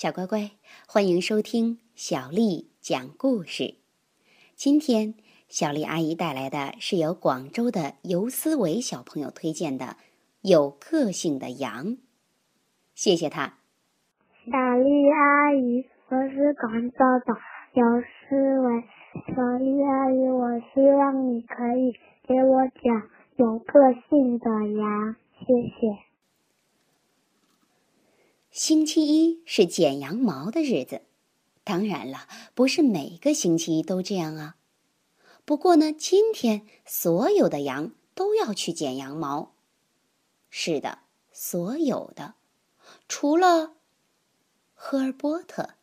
小乖乖，欢迎收听小丽讲故事。今天，小丽阿姨带来的是由广州的尤思维小朋友推荐的《有个性的羊》。谢谢他。小丽阿姨，我是广州的尤思维。小丽阿姨，我希望你可以给我讲有个性的羊。谢谢。星期一是剪羊毛的日子，当然了，不是每个星期一都这样啊。不过呢，今天所有的羊都要去剪羊毛。是的，所有的，除了赫尔波特。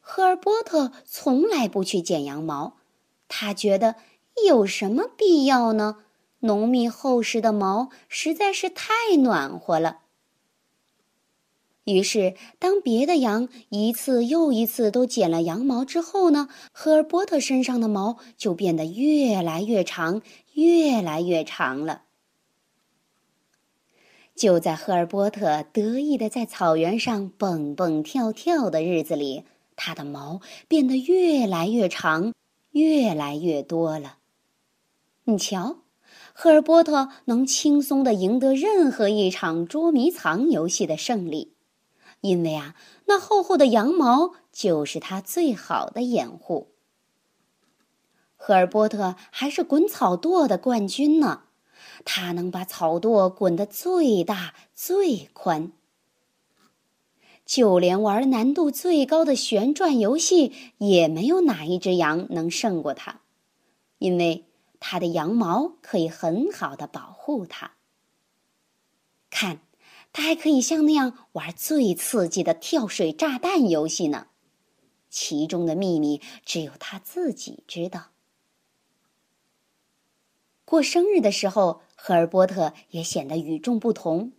赫尔波特从来不去剪羊毛，他觉得有什么必要呢？浓密厚实的毛实在是太暖和了。于是，当别的羊一次又一次都剪了羊毛之后呢，赫尔波特身上的毛就变得越来越长，越来越长了。就在赫尔波特得意的在草原上蹦蹦跳跳的日子里，他的毛变得越来越长，越来越多了。你瞧，赫尔波特能轻松的赢得任何一场捉迷藏游戏的胜利。因为啊，那厚厚的羊毛就是它最好的掩护。赫尔波特还是滚草垛的冠军呢，他能把草垛滚得最大最宽。就连玩难度最高的旋转游戏，也没有哪一只羊能胜过他，因为他的羊毛可以很好的保护它。看。他还可以像那样玩最刺激的跳水炸弹游戏呢，其中的秘密只有他自己知道。过生日的时候，赫尔波特也显得与众不同，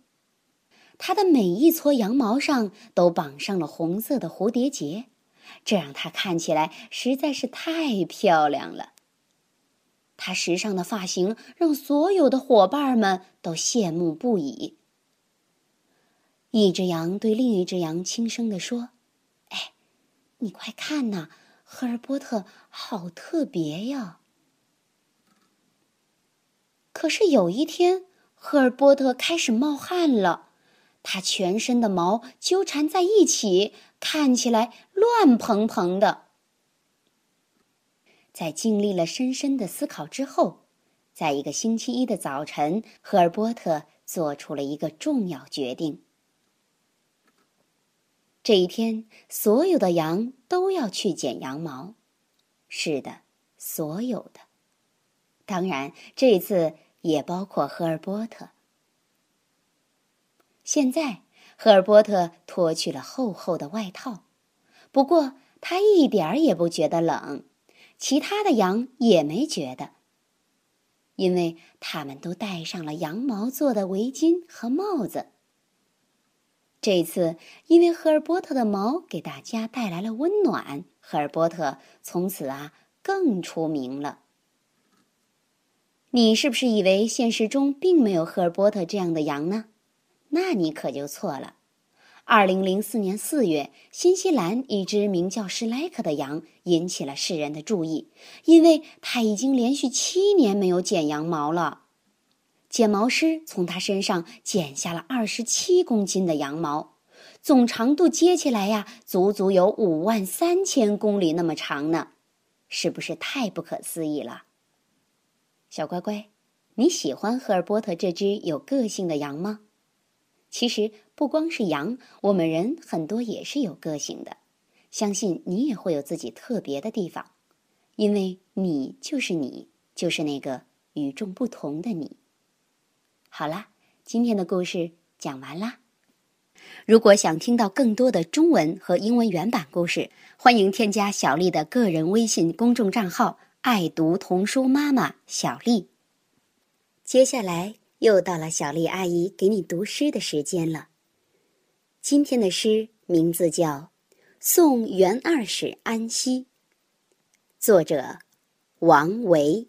他的每一撮羊毛上都绑上了红色的蝴蝶结，这让他看起来实在是太漂亮了。他时尚的发型让所有的伙伴们都羡慕不已。一只羊对另一只羊轻声地说：“哎，你快看呐，赫尔波特好特别呀！”可是有一天，赫尔波特开始冒汗了，他全身的毛纠缠在一起，看起来乱蓬蓬的。在经历了深深的思考之后，在一个星期一的早晨，赫尔波特做出了一个重要决定。这一天，所有的羊都要去剪羊毛。是的，所有的。当然，这次也包括赫尔波特。现在，赫尔波特脱去了厚厚的外套，不过他一点儿也不觉得冷，其他的羊也没觉得，因为他们都戴上了羊毛做的围巾和帽子。这次，因为赫尔波特的毛给大家带来了温暖，赫尔波特从此啊更出名了。你是不是以为现实中并没有赫尔波特这样的羊呢？那你可就错了。二零零四年四月，新西兰一只名叫史莱克的羊引起了世人的注意，因为它已经连续七年没有剪羊毛了。剪毛师从他身上剪下了二十七公斤的羊毛，总长度接起来呀，足足有五万三千公里那么长呢，是不是太不可思议了？小乖乖，你喜欢赫尔波特这只有个性的羊吗？其实不光是羊，我们人很多也是有个性的，相信你也会有自己特别的地方，因为你就是你，就是那个与众不同的你。好啦，今天的故事讲完啦。如果想听到更多的中文和英文原版故事，欢迎添加小丽的个人微信公众账号“爱读童书妈妈小丽”。接下来又到了小丽阿姨给你读诗的时间了。今天的诗名字叫《送元二使安西》，作者王维。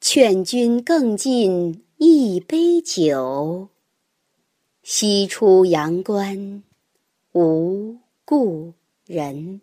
劝君更尽一杯酒。西出阳关无故人。